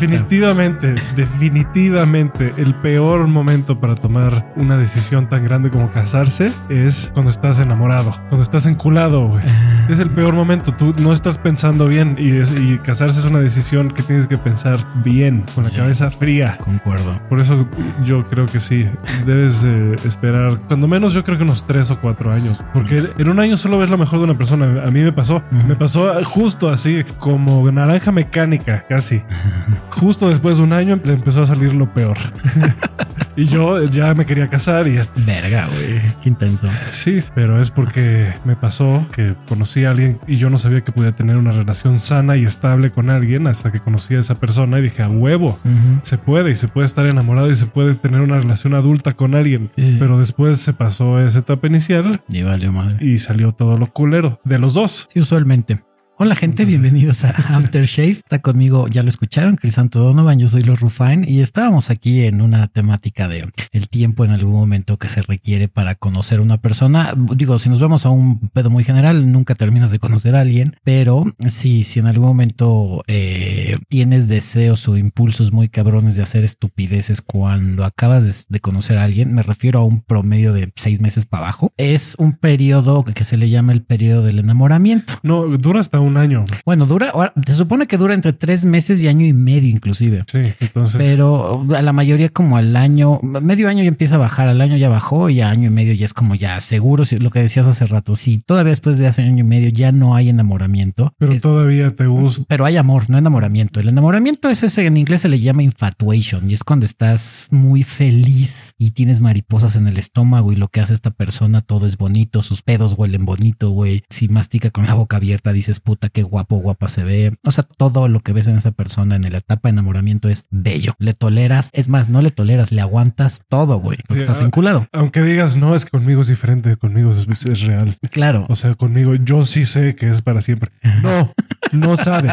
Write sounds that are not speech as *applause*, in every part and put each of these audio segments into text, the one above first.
definitivamente, definitivamente el peor momento para tomar una decisión tan grande como casarse es cuando estás enamorado, cuando estás enculado, güey. Es el peor momento. Tú no estás pensando bien y, es- y casarse es una decisión que tienes que pensar bien, con la Sí. cabeza fría. Concuerdo. Por eso yo creo que sí, debes eh, esperar, cuando menos yo creo que unos tres o cuatro años, porque en un año solo ves lo mejor de una persona. A mí me pasó, me pasó justo así, como naranja mecánica, casi. *laughs* Justo después de un año le empezó a salir lo peor. *laughs* y yo ya me quería casar y es- Verga, güey. Qué intenso. sí, pero es porque me pasó que conocí a alguien y yo no sabía que podía tener una relación sana y estable con alguien hasta que conocí a esa persona y dije, a huevo. Se puede y se puede estar enamorado y se puede tener una relación adulta con alguien. Pero después se pasó esa etapa inicial Y valió madre. y salió todo lo culero de los dos. Sí, usualmente. Hola gente, bienvenidos a Aftershave. Está conmigo, ya lo escucharon, Chris Santo Donovan, yo soy Los Rufine y estábamos aquí en una temática de el tiempo en algún momento que se requiere para conocer a una persona. Digo, si nos vamos a un pedo muy general, nunca terminas de conocer a alguien, pero sí, si en algún momento eh, tienes deseos o impulsos muy cabrones de hacer estupideces cuando acabas de conocer a alguien, me refiero a un promedio de seis meses para abajo, es un periodo que se le llama el periodo del enamoramiento. No, dura hasta un año. Bueno, dura, ahora, se supone que dura entre tres meses y año y medio inclusive. Sí, entonces. Pero a la mayoría como al año, medio año ya empieza a bajar, al año ya bajó y a año y medio ya es como ya seguro, si lo que decías hace rato, si todavía después de hace año y medio ya no hay enamoramiento, pero es- todavía te gusta. pero hay amor, no enamoramiento. El enamoramiento es ese, en inglés se le llama infatuation y es cuando estás muy feliz y tienes mariposas en el estómago y lo que hace esta persona todo es bonito, sus pedos huelen bonito, güey. Si mastica con la boca abierta dices puta qué guapo, guapa se ve. O sea, todo lo que ves en esa persona en la etapa de enamoramiento es bello. Le toleras, es más, no le toleras, le aguantas todo, güey, porque Sí, estás enculado. Aunque digas, no, es que conmigo es diferente, conmigo es, es real. Claro. O sea, conmigo yo sí sé que es para siempre. No, *laughs* no sabes.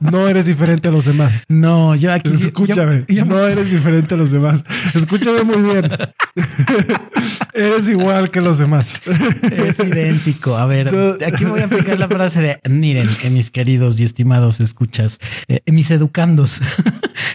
No eres diferente a los demás. No, yo aquí Escúchame, yo- yo- no eres diferente a los demás. Escúchame muy bien. eres igual que los demás. Es idéntico. A ver, aquí voy a aplicar la frase de miren, eh, mis queridos y estimados escuchas, eh, mis educandos.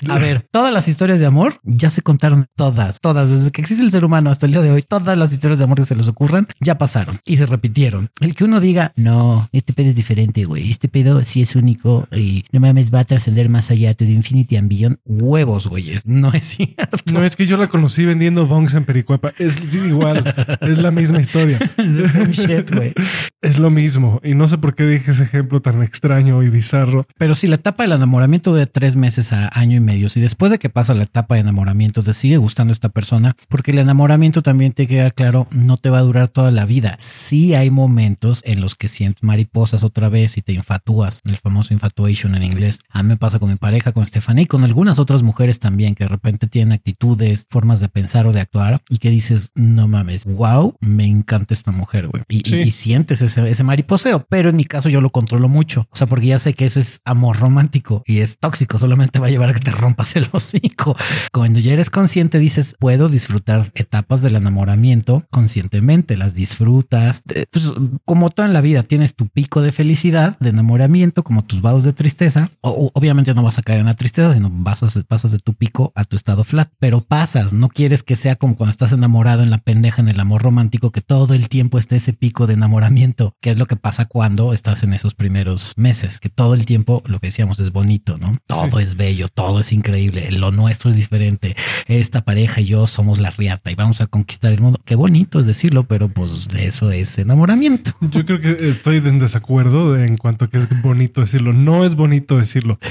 A ver, todas las historias de amor ya se contaron todas, todas, desde que existe el ser humano hasta el día de hoy, todas las historias de amor que se les ocurran ya pasaron y se repitieron. El que uno diga, no, este pedo es diferente, güey, este pedo sí es único y no mames, va a trascender más allá de Infinity and Beyond. Huevos, güeyes, no es cierto. No es que yo la conocí vendiendo bongs en Pericuapa. Es igual, es la misma historia. *laughs* Shit, güey. Es lo mismo. Y no sé por qué dije ese ejemplo tan extraño y bizarro. Pero si la etapa del enamoramiento de tres meses a año y medio, si después de que pasa la etapa de enamoramiento te sigue gustando esta persona, porque el enamoramiento también te queda claro, no te va a durar toda la vida. Sí hay momentos en los que sientes mariposas otra vez y te infatúas, el famoso infatuation en inglés. A mí me pasa con mi pareja, con Stephanie y con algunas otras mujeres también que de repente tienen actitudes, formas de pensar o de actuar y que dices, no mames, wow, me encanta esta mujer, güey. Y, Sí. y- y sientes ese, ese mariposeo, pero en mi caso yo lo controlo mucho. O sea, porque ya sé que eso es amor romántico y es tóxico, solamente va a llevar a que te rompas el hocico. Cuando ya eres consciente, dices, puedo disfrutar etapas del enamoramiento conscientemente, las disfrutas. Eh, Pues como todo en la vida, tienes tu pico de felicidad, de enamoramiento, como tus vados de tristeza. O, obviamente no vas a caer en la tristeza, sino pasas, pasas de tu pico a tu estado flat, pero pasas. No quieres que sea como cuando estás enamorado en la pendeja, en el amor romántico, que todo el tiempo esté ese pico de enamoramiento, que es lo que pasa cuando estás en esos primeros meses, que todo el tiempo lo que decíamos es bonito, ¿no? Todo es bello, todo es increíble, lo nuestro es diferente. Esta pareja y yo somos la riata y vamos a conquistar el mundo. Qué bonito es decirlo, pero pues de eso es enamoramiento. Yo creo que estoy en desacuerdo en cuanto a que es bonito decirlo. No es bonito decirlo. *laughs*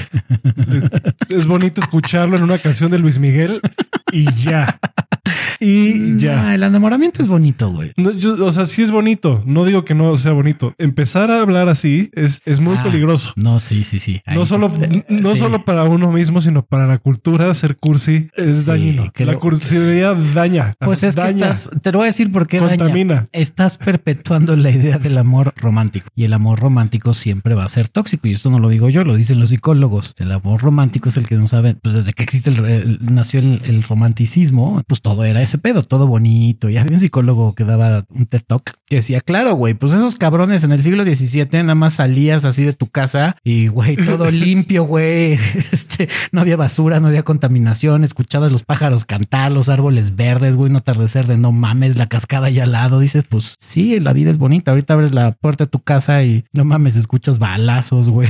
Es, es bonito escucharlo en una canción de Luis Miguel y ya. Y ya. Ah, el enamoramiento es bonito, güey. No, yo- o sea, sí es bonito. No digo que no sea bonito. Empezar a hablar así es, es muy Ah, peligroso. No, sí, sí, sí. Ahí No solo, está- no sí. solo para uno mismo, sino para la cultura, ser cursi es Sí, dañino. La cursividad daña. Pues es que daña. estás, te lo voy a decir porque daña. Contamina. Estás perpetuando la idea del amor romántico y el amor romántico siempre va a ser tóxico y esto no lo digo yo, lo dicen los psicólogos. El amor romántico es el que no sabe, pues desde que existe el, el- nació el, el romanticismo, pues todo era ese pedo, todo bonito. Y había un psicólogo que daba un TED Talk que decía, claro, güey, pues esos cabrones en el siglo XVII nada más salías así de tu casa y, güey, todo *laughs* limpio, güey. Este, no había basura, no había contaminación, escuchabas los pájaros cantar, los árboles verdes, güey, un atardecer de no mames, la cascada allá al lado. Dices, pues sí, la vida es bonita. Ahorita abres la puerta de tu casa y no mames, escuchas balazos, güey.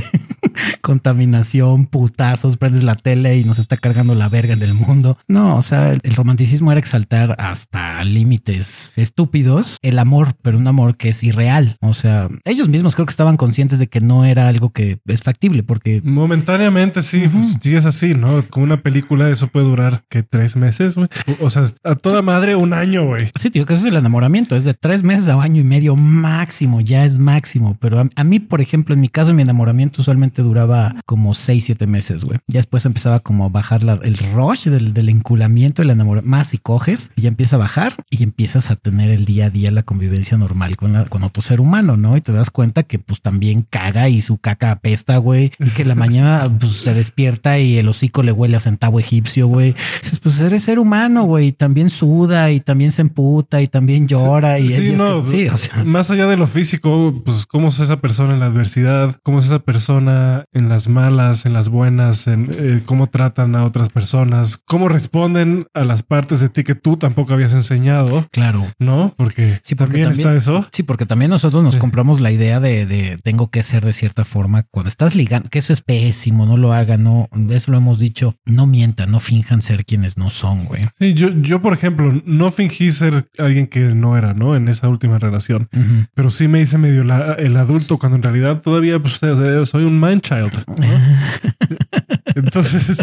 *laughs* Contaminación, putazos, prendes la tele y nos está cargando la verga en el mundo. No, o sea, el romanticismo era exaltar hasta límites estúpidos el amor, pero un amor que es irreal. O sea, ellos mismos creo que estaban conscientes de que no era algo que es factible porque momentáneamente sí, pues, sí es así, ¿no? Con una película eso puede durar que tres meses, güey. O sea, a toda madre un año, güey. Sí, tío, que eso es el enamoramiento. Es de tres meses a año y medio máximo, ya es máximo. Pero a, a mí, por ejemplo, en mi caso, mi enamoramiento usualmente duraba como seis, siete meses, güey. Ya después empezaba como a bajar la- el rush del, del enculamiento, el enamoramiento, más si coges y ya empieza a bajar y empiezas a tener el día a día la convivencia normal con, la- con otro ser humano, ¿no? Y te das cuenta que pues también caga y su caca apesta, güey. Y que la mañana *laughs* pues, se despierta y el hocico le huele a centavo egipcio, güey. Dices, pues eres ser humano, güey. y También suda y también se emputa y también llora. y Sí, días que- no, sí, o sea, más allá de lo físico, pues cómo es esa persona en la adversidad, cómo es esa persona en las malas, en las buenas, en eh, cómo tratan a otras personas, cómo responden a las partes de ti que tú tampoco habías enseñado, claro. ¿no? Porque, Sí, porque también, también- está eso. Sí, porque también nosotros nos Sí. compramos la idea de, de tengo que ser de cierta forma cuando estás ligando, que eso es pésimo, no lo hagan, no, eso lo hemos dicho, no mientan, no finjan ser quienes no son, güey. Sí, yo, yo, por ejemplo, no fingí ser alguien que no era, ¿no? En esa última relación. Ujú. Pero sí me hice medio la- el adulto cuando en realidad todavía pues, soy un mind child. ¿no? Entonces,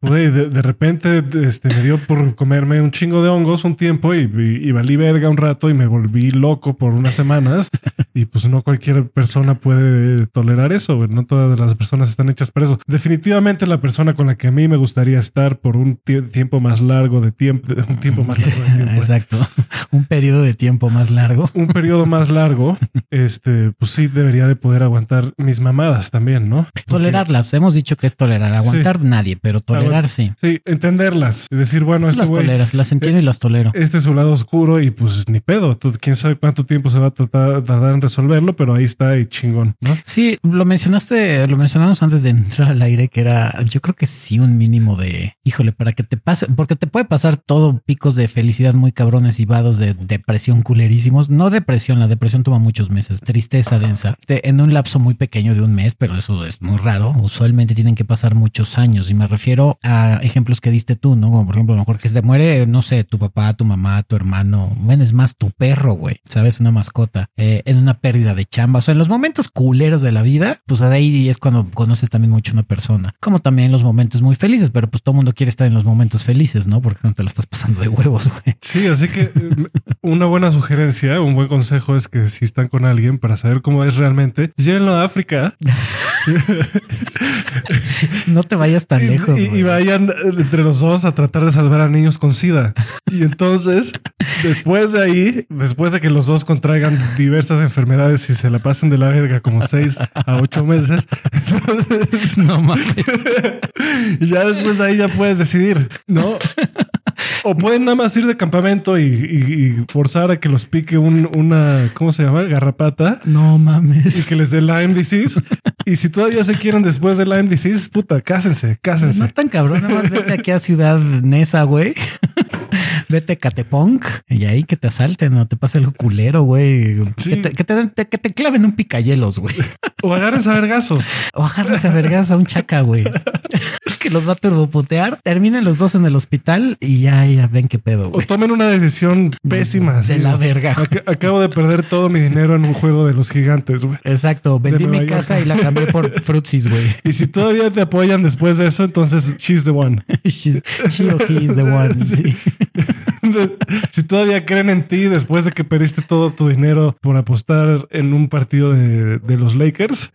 güey, de, de repente este, me dio por comerme un chingo de hongos un tiempo y, y, y valí verga un rato y me volví loco por unas semanas. Y pues no cualquier persona puede tolerar eso. güey. No todas las personas están hechas para eso. Definitivamente la persona con la que a mí me gustaría estar por un tie- tiempo más largo de tiempo, un tiempo más largo de tiempo. Exacto. Un periodo de tiempo más largo. un periodo más largo, este, pues sí debería de poder aguantar mis mamadas también, ¿no? Porque- Tolerarlas. Hemos dicho que es tolerar. Aguantar nadie, pero tolerar Sí. Entenderlas y decir, bueno, este las toleras, las entiendo y las tolero. este es su lado oscuro y pues ni pedo. Tú, quién sabe cuánto tiempo se va a tratar, tardar en resolverlo, pero ahí está y chingón, ¿no? Sí, lo mencionaste, lo mencionamos antes de entrar al aire, que era, yo creo que sí, un mínimo de, híjole, para que te pase, porque te puede pasar todo picos de felicidad muy cabrones y vados de depresión culerísimos. No depresión, la depresión toma muchos meses, tristeza densa, en un lapso muy pequeño de un mes, pero eso es muy raro. Usualmente tienen que pasar muchos años y me refiero a ejemplos que diste tú, ¿no? Como por ejemplo, a lo mejor que se te muere, no sé, tu papá, tu mamá, tu hermano, bueno, es más tu perro, güey, sabes, una mascota, eh, en una pérdida de chamba, o sea, en los momentos culeros de la vida, pues ahí es cuando conoces también mucho a una persona, como también en los momentos muy felices, pero pues todo mundo quiere estar en los momentos felices, ¿no? Porque no te la estás pasando de huevos, güey. Sí, así que eh, una buena sugerencia, un buen consejo es que si están con alguien para saber cómo es realmente, llévenlo a África *laughs* No te vayas tan y, lejos. y-. vayan entre los dos a tratar de salvar a niños con SIDA. Y entonces, después de ahí, después de que los dos contraigan diversas enfermedades y se la pasen de la verga como seis a ocho meses, entonces, No mames. *laughs* y ya después de ahí ya puedes decidir, ¿no? O pueden nada más ir de campamento y, y- y forzar a que los pique un, una, ¿cómo se llama? Garrapata. No Y mames. que les dé Lyme disease. Y si todavía se quieren después de Lyme disease, puta, cásense, cásense. No tan cabrón, nada más vete aquí a Ciudad Nesa, güey. *laughs* Vete Catepunk y ahí que te asalten o te pase algo culero, güey. Sí. Que, te, que, te, que te claven un picayelos, güey. *laughs* O agárrense a vergazos. O agarras a vergas a un chaca, güey. *laughs* que los va a turboputear. Terminen los dos en el hospital y ya, ya ven qué pedo, O tomen una decisión pésima. De la verga. Ac- acabo de perder todo mi dinero en un juego de los gigantes, güey. Exacto. Vendí mi casa y la cambié por frutsis, güey. Y si todavía te apoyan después de eso, entonces she's the one. She's- She or he is the one. Sí. Si todavía creen en ti después de que perdiste todo tu dinero por apostar en un partido de, de los Lakers,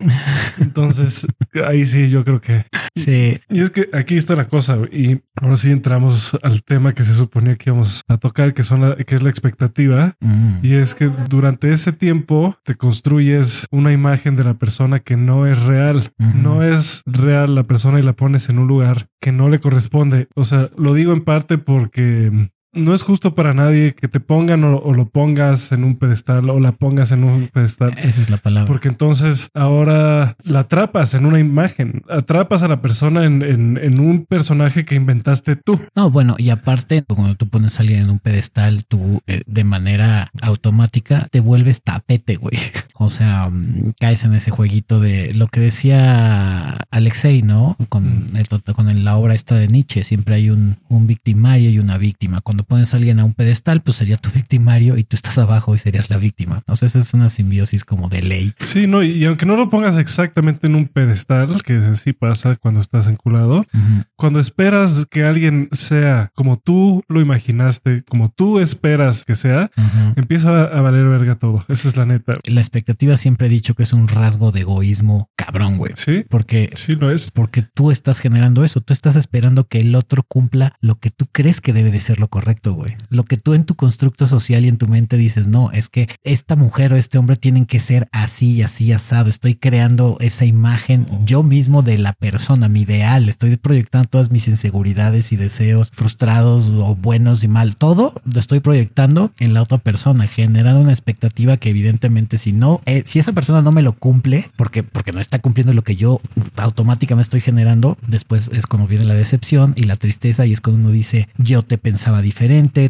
entonces *laughs* ahí sí yo creo que Sí. Y es que aquí está la cosa y ahora sí entramos al tema que se suponía que íbamos a tocar, que son la, que es la expectativa. Mm. Y es que durante ese tiempo te construyes una imagen de la persona que no es real. No es real la persona y la pones en un lugar que no le corresponde. O sea, lo digo en parte porque no es justo para nadie que te pongan o, o lo pongas en un pedestal o la pongas en un pedestal. Esa es la palabra. Porque entonces ahora la atrapas en una imagen, atrapas a la persona en, en- en un personaje que inventaste tú. No, bueno, y aparte, cuando tú pones a alguien en un pedestal, tú eh, de manera automática te vuelves tapete, güey. *laughs* O sea, mm, caes en ese jueguito de lo que decía Alexei, ¿no? Con, el- con el- la obra esta de Nietzsche, siempre hay un, un victimario y una víctima. Cuando pones a alguien a un pedestal, pues sería tu victimario y tú estás abajo y serías la víctima. O sea, esa es una simbiosis como de ley. Sí, no, y aunque no lo pongas exactamente en un pedestal, que así pasa cuando estás enculado, Ujú. cuando esperas que alguien sea como tú lo imaginaste, como tú esperas que sea, empieza a valer verga todo. Esa es la neta. La expectativa siempre he dicho que es un rasgo de egoísmo cabrón, güey. Sí, Porque sí lo es. porque tú estás generando eso, tú estás esperando que el otro cumpla lo que tú crees que debe de ser lo correcto, güey. Lo que tú en tu constructo social y en tu mente dices, no, es que esta mujer o este hombre tienen que ser así y así asado. Estoy creando esa imagen yo mismo de la persona, mi ideal. Estoy proyectando todas mis inseguridades y deseos frustrados o buenos y mal. Todo lo estoy proyectando en la otra persona, generando una expectativa que evidentemente si no, eh, si esa persona no me lo cumple, porque, porque no está cumpliendo lo que yo automáticamente estoy generando, después es cuando viene la decepción y la tristeza y es cuando uno dice, yo te pensaba diferente,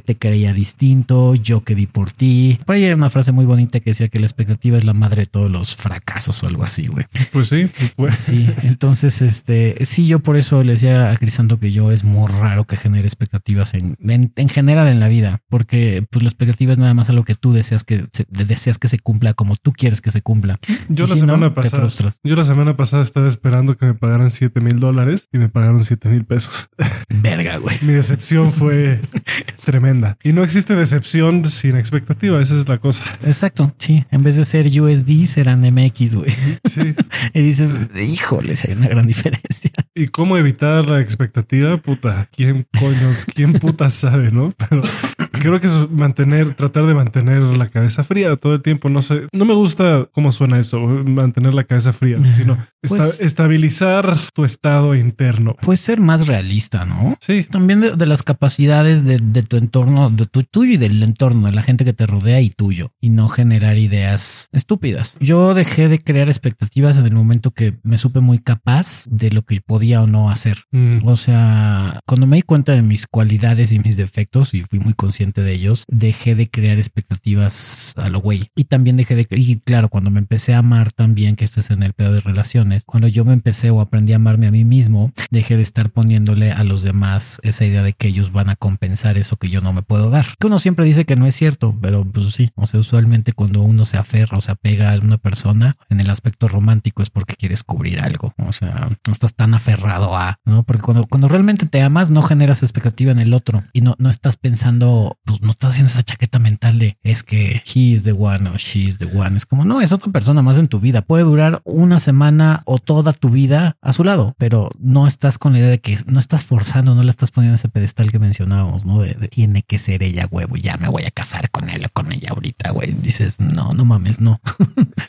te creía distinto, yo que di por ti. Por ahí hay una frase muy bonita que decía que la expectativa es la madre de todos los fracasos o algo así, güey. Pues sí, pues. Sí, entonces, este, sí, yo por eso le decía a Crisanto que yo es muy raro que genere expectativas en, en, en general en la vida, porque pues la expectativa es nada más algo que tú deseas que se, deseas que se cumpla como tú quieres que se cumpla. Yo Y la si semana pasada, yo la semana pasada estaba esperando que me pagaran 7 mil dólares y me pagaron 7 mil pesos. Verga, güey. Mi decepción fue *laughs* *laughs* tremenda. Y no existe decepción sin expectativa. Esa es la cosa. Exacto, sí. En vez de ser USD, serán MX, güey. Sí. *laughs* Y dices, híjole, hay una gran diferencia. ¿Y cómo evitar la expectativa? Puta, ¿quién coños, quién puta sabe, no? Pero creo que es mantener, tratar de mantener la cabeza fría todo el tiempo. No sé, no me gusta cómo suena eso, mantener la cabeza fría, *laughs* sino esta- Pues- estabilizar tu estado interno. Puede ser más realista, ¿no? Sí, También de, de las capacidades de, de tu entorno, de tu tuyo y del entorno, de la gente que te rodea y tuyo, y no generar ideas estúpidas. Yo dejé de crear expectativas en el momento que me supe muy capaz de lo que podía o no hacer. Mm, O sea, cuando me di cuenta de mis cualidades y mis defectos y fui muy consciente de ellos, dejé de crear expectativas a lo güey. Y también dejé de, y claro, cuando me empecé a amar también, que esto es en el pedo de relaciones, cuando yo me empecé o aprendí a amarme a mí mismo, dejé de estar poniéndole a los demás esa idea de que ellos van a compensar eso que yo no me puedo dar. Que uno siempre dice que no es cierto, pero pues sí, o sea, usualmente cuando uno se aferra o se apega a una persona en el aspecto romántico es porque quieres cubrir algo. O sea, no estás tan aferrado a, ¿no? Porque cuando, cuando realmente te amas, no generas expectativa en el otro y no, no estás pensando, pues no estás haciendo esa chaqueta mental de es que he is the one o she is the one. Es como, no, es otra persona más en tu vida. Puede durar una semana o toda tu vida a su lado, pero no estás con la idea de que no estás forzando, no le estás poniendo ese pedestal que mencionábamos, ¿no? De, tiene que ser ella, huevo, ya me voy a casar con él o con ella ahorita, güey. Dices, no, no mames, no.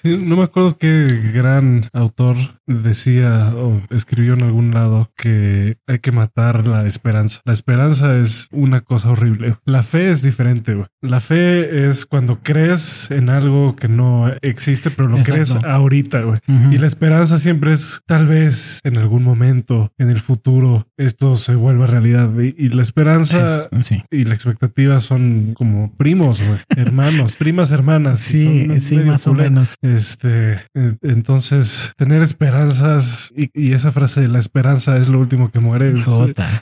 no me acuerdo qué gran autor decía o escribió en algún lado que hay que matar la esperanza. La esperanza es una cosa horrible. La fe es diferente. güey. La fe es cuando crees en algo que no existe, pero lo Exacto. crees ahorita. güey. Y la esperanza siempre es tal vez en algún momento en el futuro esto se vuelva realidad. Y, y la esperanza Es- sí. y la expectativa son como primos, güey, *laughs* hermanos, primas hermanas. Sí, sí, más o menos. Este, entonces, tener esperanzas y, y esa frase de la esperanza es lo último que muere es,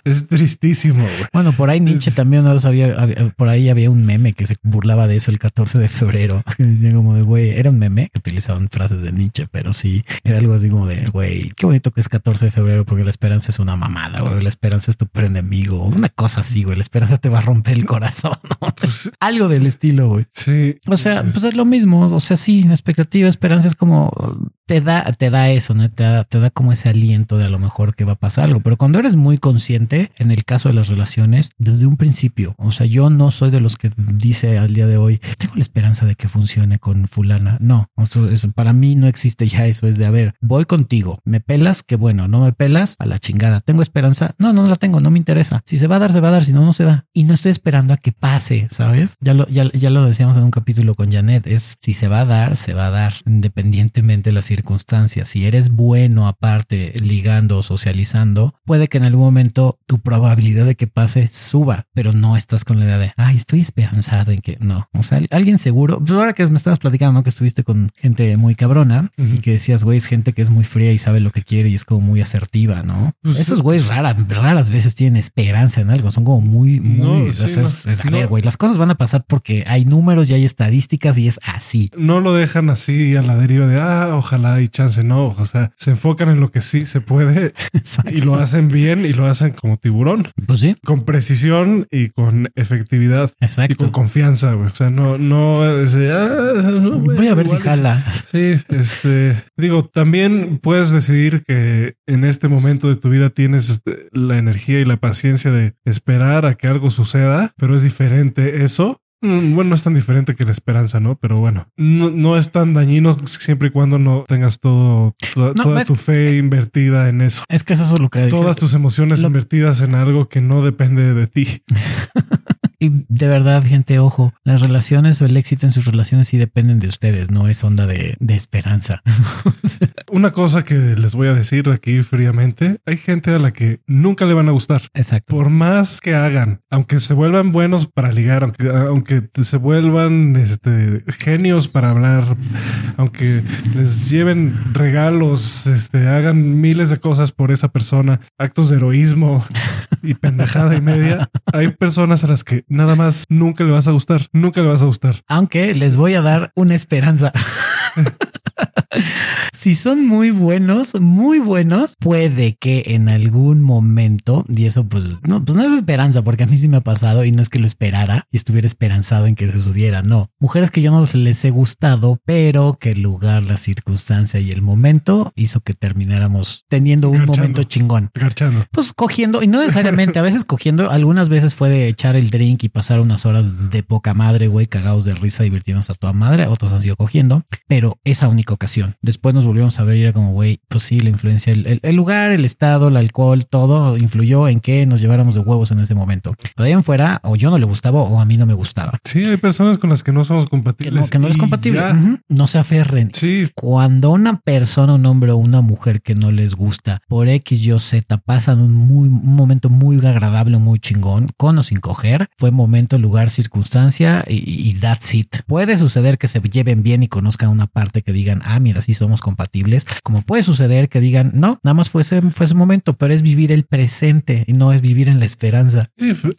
es tristísimo, güey. Bueno, por ahí Nietzsche también ¿no? había, había- por ahí había un meme que se burlaba de eso el 14 de febrero. *laughs* Que decían como de güey, era un meme que utilizaban frases de Nietzsche, pero sí era algo así como de güey, qué bonito que es 14 de febrero porque la esperanza es una mamada, güey. La esperanza es tu enemigo, una cosa así, güey. La esperanza te va a romper el corazón, *laughs* ¿no? algo del estilo, güey. Sí. O sea, es- pues es lo mismo. O sea, sí, expectativa, esperanza es como te da, te da eso, ¿no? Te da, te da como ese aliento de a lo mejor que va a pasar algo. Pero cuando eres muy consciente, en el caso de las relaciones, desde un principio, o sea, yo no soy de los que dice al día de hoy, tengo la esperanza de que funcione con fulana. No, para mí no existe ya eso. Es de, a ver, voy contigo, me pelas, que bueno, no me pelas, a la chingada. ¿Tengo esperanza? No, no la tengo, no me interesa. Si se va a dar, se va a dar, si no, no se da. Y no estoy esperando a que pase, ¿sabes? Ya lo, ya, ya lo decíamos en un capítulo con Janet, es si se va a dar, se va a dar, independientemente de las circunstancias. Si eres bueno aparte ligando o socializando, puede que en algún momento tu probabilidad de que pase suba, pero no estás con la idea de, ay, estoy esperanzado en que no. O sea, alguien seguro, pues ahora que me estabas platicando, ¿no? que estuviste con gente muy cabrona y que decías, güey, es gente que es muy fría y sabe lo que quiere y es como muy asertiva, ¿no? Pues, Esos güeyes raras, raras veces tienen esperanza en algo, son como muy, muy, es, a ver, güey, las cosas van a pasar porque hay números y hay estadísticas y es así. No lo dejan así a la deriva de, ah, ojalá y chance, no, o sea, se enfocan en lo que sí se puede *laughs* y lo hacen bien y lo hacen como tiburón. Pues sí. Con precisión y con efectividad. Exacto. Y con confianza, güey. O sea, no, no, ah, voy a ver si jala. Sí, este, digo, también puedes decidir que en este momento de tu vida tienes este, la energía y la paciencia de esperar a que algo suceda, pero es diferente eso bueno, no es tan diferente que la esperanza, ¿no? Pero bueno, no, es tan dañino siempre y cuando no tengas todo, toda, tu fe invertida en eso. Es que eso es lo que... Todas tus emociones invertidas en algo que no depende de ti. *laughs* Y de verdad, gente, ojo, las relaciones o el éxito en sus relaciones sí dependen de ustedes, no es onda de, esperanza. *laughs* Una cosa que les voy a decir aquí fríamente, hay gente a la que nunca le van a gustar. Exacto. Por más que hagan, aunque se vuelvan buenos para ligar, aunque, aunque se vuelvan este, genios para hablar, aunque les lleven regalos, este, hagan miles de cosas por esa persona, actos de heroísmo y pendejada y media, *laughs* hay personas a las que nada más nunca le vas a gustar, nunca le vas a gustar. Aunque les voy a dar una esperanza. *laughs* *laughs* si son muy buenos, muy buenos, puede que en algún momento, y eso pues no, pues no es esperanza, porque a mí sí me ha pasado y no es que lo esperara y estuviera esperanzado en que se sudiera, no. Mujeres que yo no les he gustado, pero que el lugar, la circunstancia y el momento hizo que termináramos teniendo un momento chingón. Garchando. Pues cogiendo, y no necesariamente, a veces cogiendo, algunas veces fue de echar el drink y pasar unas horas de poca madre, güey, cagados de risa, divirtiéndonos a toda madre, otras han sido cogiendo, pero esa única ocasión. Después nos volvimos a ver y era como, güey, pues sí, la influencia, el, el, lugar, el estado, el alcohol, todo influyó en que nos lleváramos de huevos en ese momento. Pero ahí en fuera, o yo no le gustaba o a mí no me gustaba. Sí, hay personas con las que no somos compatibles. Que no, es compatible. No se aferren. Sí. Cuando una persona, un hombre o una mujer que no les gusta por X, Y, Z pasan un, muy, un momento muy agradable, muy chingón, con o sin coger, fue momento, lugar, circunstancia y, y that's it. Puede suceder que se lleven bien y conozcan una parte que digan, ah, mira, sí somos compatibles, como puede suceder que digan, no, nada más fue ese, fue ese momento, pero es vivir el presente y no es vivir en la esperanza.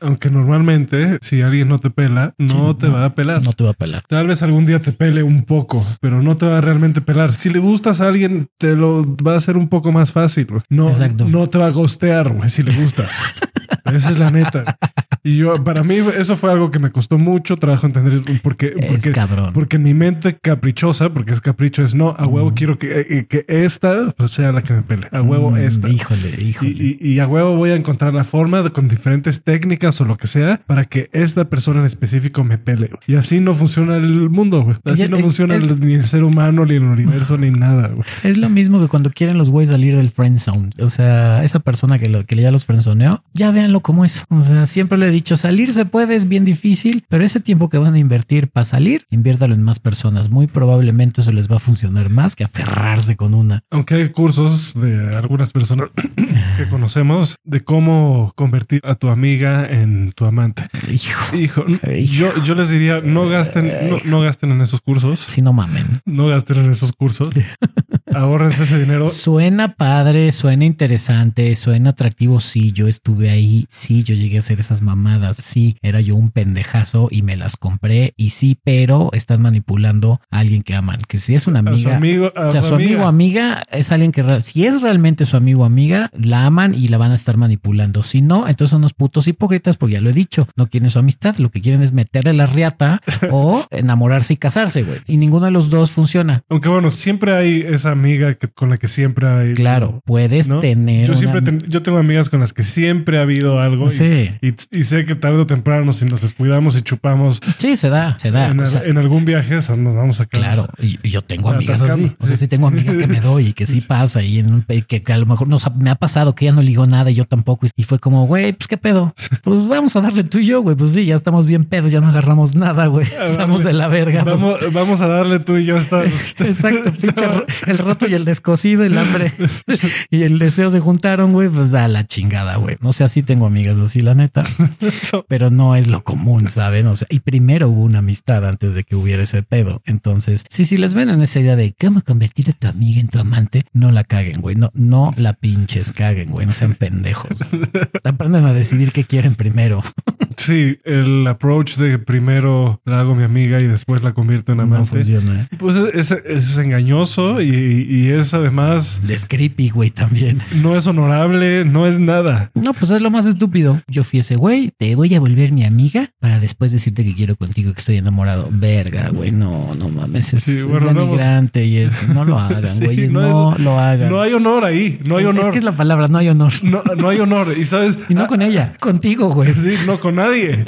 aunque normalmente si alguien no te pela, no te va a pelar. No te va a pelar. Tal vez algún día te pele un poco, pero no te va a realmente pelar. Si le gustas a alguien, te lo va a hacer un poco más fácil. No, no te va a gostear si le gustas. *laughs* Esa es la neta. Y yo, para mí, eso fue algo que me costó mucho trabajo entender porque, porque, cabrón. porque mi mente caprichosa, porque es capricho, es no, a huevo quiero que, eh, que esta pues, sea la que me pele. A huevo mm, esta. Híjole, híjole. Y, a huevo voy a encontrar la forma de, con diferentes técnicas o lo que sea para que esta persona en específico me pele. Y así no funciona el mundo. Así no funciona ni el ser humano, ni el universo, ni nada. Es lo mismo que cuando quieren los güeyes salir del friend zone. O sea, esa persona que, lo, que ya los friendzoneó, ya véanlo como es. O sea, siempre le he dicho, salir se puede, es bien difícil, pero ese tiempo que van a invertir para salir, inviértalo en más personas. Muy probablemente eso les va a funcionar más que aferrarse con una. Aunque hay cursos de algunas personas *coughs* que conocemos de cómo convertir a tu amiga en tu amante. Hijo, Hijo, Yo, yo les diría, no gasten, no, no gasten en esos cursos. Si no mamen. No gasten en esos cursos. *laughs* Ahorrense ese dinero. Suena padre, suena interesante, suena atractivo. Sí, yo estuve ahí. Sí, yo llegué a hacer esas mamadas. Sí, era yo un pendejazo y me las compré. Y sí, pero están manipulando a alguien que aman. Que si es una amiga, su amigo, o sea, su, amigo o amiga es alguien que si es realmente su amigo o amiga, la aman y la van a estar manipulando. Si no, entonces son unos putos hipócritas, porque ya lo he dicho, no quieren su amistad. Lo que quieren es meterle la riata *laughs* o enamorarse y casarse, güey. Y ninguno de los dos funciona. Aunque bueno, siempre hay esa amiga que, con la que siempre hay. Claro, puedes ¿no? tener. Yo una- siempre ten- yo tengo amigas con las que siempre ha habido algo y- Sí. y, y sé que tarde o temprano si nos descuidamos y chupamos Sí, se da, se da. en, o al- sea, en algún viaje eso nos vamos a quedar. Claro, y yo tengo Ah, amigas atascando, así. O sea, sí. tengo amigas que me *laughs* doy y que sí pasa y en que, que a lo mejor nos ha- me ha pasado que ella no ligó nada y yo tampoco. Y fue como, güey, pues qué pedo. Pues vamos a darle tú y yo, güey. Pues sí, ya estamos bien pedos, ya no agarramos nada, güey. Estamos de la verga. pues. Vamos, vamos a darle tú y yo esta. *laughs* Exacto, ro- el roto y el descosido, el hambre *laughs* y el deseo se juntaron, güey, pues a la chingada, güey. No sé, así tengo amigas así, la neta, *laughs* pero no es lo común, ¿saben? O sea, y primero hubo una amistad antes de que hubiera ese pedo. Entonces, sí, si les ven en esa idea de cómo convertir a tu amiga en tu amante, no la caguen, güey. No, no la pinches caguen, güey. No sean pendejos. *laughs* Aprendan a decidir qué quieren primero. Sí, el approach de primero la hago mi amiga y después la convierto en No amante. funciona. Pues es, es- es engañoso y, y es además Es creepy, güey, también. no es honorable, no es nada. No, pues es lo más estúpido. Yo fui ese güey, te voy a volver mi amiga para después decirte que quiero contigo, que estoy enamorado. Verga, güey, no, no mames, es, Sí, es bueno, vamos. denigrante y es, no lo hagan, *laughs* Sí, güey, no no, es- lo hagan. No hay honor ahí, no hay honor. Es que es la palabra, no hay honor. no, no hay honor. Y sabes, Y no con ella, contigo, güey. Sí, no con nadie.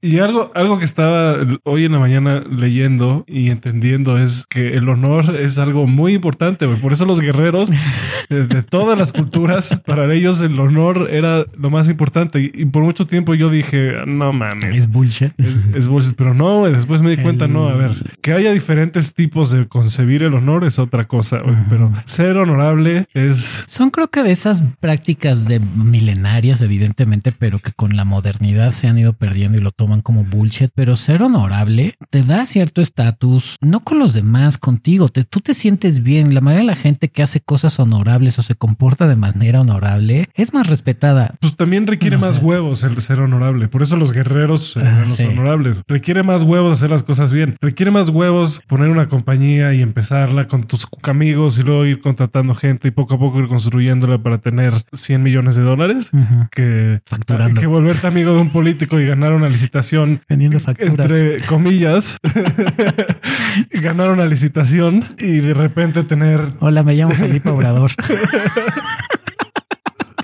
Y algo, algo que estaba hoy en la mañana leyendo y entendiendo es que el honor es algo muy importante. Güey. Por eso los guerreros eh, de todas las culturas, *laughs* para ellos el honor era lo más importante. Y, y por mucho tiempo yo dije, no mames. Es bullshit. Es, es bullshit, pero no, güey, después me di cuenta, no, a ver, que haya diferentes tipos de concebir el honor es otra cosa, güey, pero ser honorable es Son creo que de esas prácticas de milenarias, evidentemente, pero que con la modernidad se han ido perdiendo y lo toman como bullshit. Pero ser honorable te da cierto estatus, no con los demás, contigo. Te- tú te sientes bien. La mayoría de la gente que hace cosas honorables o se comporta de manera honorable es más respetada. Pues también requiere No más huevos el ser honorable. Por eso los guerreros eran Ah, los sí. honorables. Requiere más huevos hacer las cosas bien. Requiere más huevos poner una compañía y empezarla con tus amigos y luego ir contratando gente y poco a poco ir construyéndola para tener 100 millones de dólares. Que, Facturando. que volverte amigo de un político y ganar una licitación Vendiendo facturas. entre comillas, *laughs* *laughs* ganar una licitación y de repente tener Hola, me llamo Felipe Obrador. *laughs*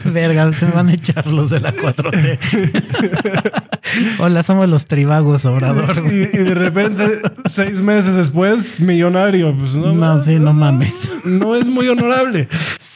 Verga, se me van a echar los de la 4T. Hola, somos los tribagos Obrador. y, y de repente seis meses después millonario. Pues no, No, sí, no mames. no es muy honorable.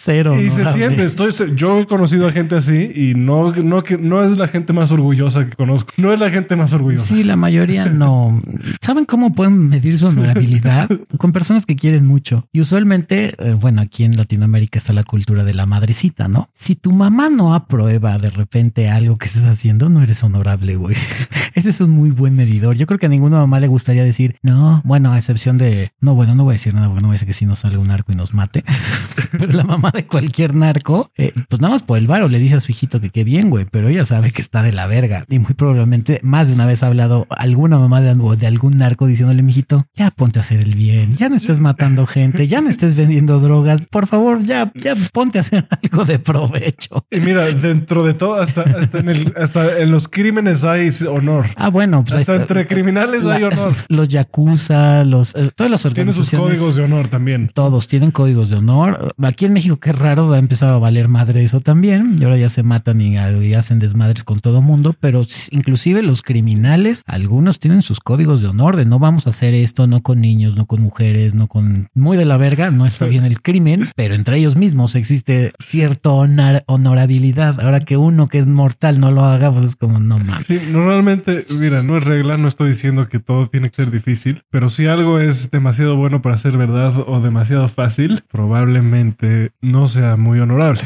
Cero. Y se siente, estoy, yo he conocido a gente así y no, no, que no es la gente más orgullosa que conozco. No es la gente más orgullosa. Sí, la mayoría no. ¿Saben cómo pueden medir su honorabilidad? *laughs* Con personas que quieren mucho. Y usualmente, eh, bueno, aquí en Latinoamérica está la cultura de la madrecita, ¿no? Si tu mamá no aprueba de repente algo que estés haciendo, no eres honorable, güey. *laughs* Ese es un muy buen medidor. Yo creo que a ninguna mamá le gustaría decir, no, bueno, a excepción de, no, bueno, no voy a decir nada porque no voy a decir que si nos sale un narco y nos mate. *laughs* Pero la mamá *laughs* de cualquier narco, eh, pues nada más por el varo le dice a su hijito que qué bien, güey, pero ella sabe que está de la verga. Y muy probablemente más de una vez ha hablado alguna mamá de, o de algún narco diciéndole, mijito, ya ponte a hacer el bien, ya no estés matando gente, ya no estés vendiendo drogas, por favor, ya, ya ponte a hacer *laughs* algo de provecho. Y mira, dentro de todo, hasta, hasta, en, el, hasta en los crímenes hay honor. Ah, bueno, pues Hasta está. entre criminales La- hay honor. *laughs* Los yakuza, los, eh, todas las Tiene sus organizaciones. códigos de honor también. Todos tienen códigos de honor. Aquí en México, qué raro, ha empezado a valer madre eso también. Y ahora ya se matan y, y hacen desmadres con todo mundo. Pero inclusive los criminales, algunos tienen sus códigos de honor de no vamos a hacer esto, no con niños, no con mujeres, no con muy de la verga. No está bien el crimen, pero entre ellos mismos existe cierta honor- honorabilidad. Ahora que uno que es mortal no lo haga, pues es como no mames. Sí, normalmente, mira, no es regla, no estoy diciendo que todo tiene que ser difícil, pero si algo es demasiado bueno para ser verdad o demasiado fácil, probablemente no sea muy honorable.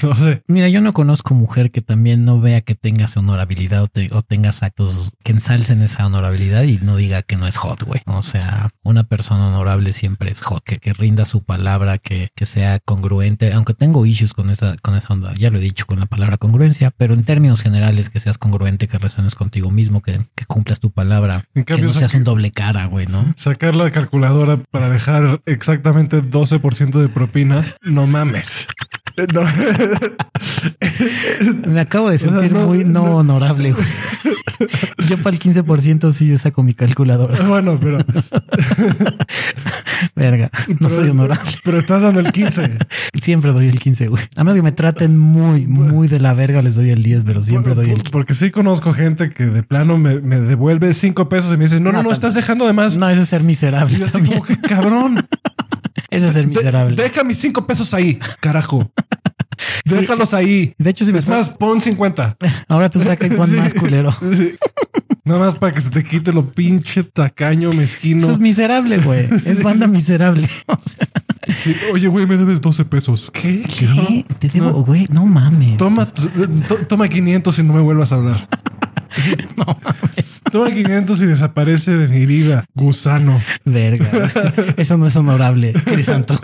*laughs* no sé. Mira, yo no conozco mujer que también no vea que tengas honorabilidad o, te- o tengas actos que ensalcen esa honorabilidad y no diga que no es hot, güey. O sea, una persona honorable siempre es hot, que, que rinda su palabra, que, que sea congruente, aunque tengo issues con esa, con esa onda, ya lo he dicho con la palabra congruencia, pero en términos generales que seas congruente, que resuenes contigo mismo, que, que cumplas tu palabra, En que cambio, no seas un doble cara, güey, ¿no? Sacar la calculadora para dejar exactamente 12% de propina, no mames. No. Me acabo de sentir no- muy no, no. honorable, güey. Yo para el 15% sí saco mi calculadora. Bueno, pero Verga, no Pero- soy honorable. Pero estás dando el 15. Siempre doy el 15, güey. A menos que me traten muy, muy de la verga, les doy el 10, pero siempre doy el 15. Porque sí conozco gente que de plano me, me devuelve cinco pesos y me dice, no, no, No, estás dejando de más. No, ese es ser miserable. Y yo así también. como que cabrón. Ese es ser de- miserable. deja mis cinco pesos ahí, carajo. *laughs* Déjalos ahí. De hecho, si me Es más, pon 50. ahora tú sacas cuán *laughs* Sí. más culero. Sí. Nada más para que se te quite lo pinche tacaño mezquino. Eso es miserable, güey. Es banda miserable. *laughs* O sea, Sí, Oye, güey, me debes 12 pesos. ¿Qué? ¿qué? Te debo, güey, no mames. Toma, to- toma 500 y no me vuelvas a hablar. *laughs* No mames. Toma 500 y desaparece de mi vida. Gusano. Verga. Eso no es honorable, Crisanto.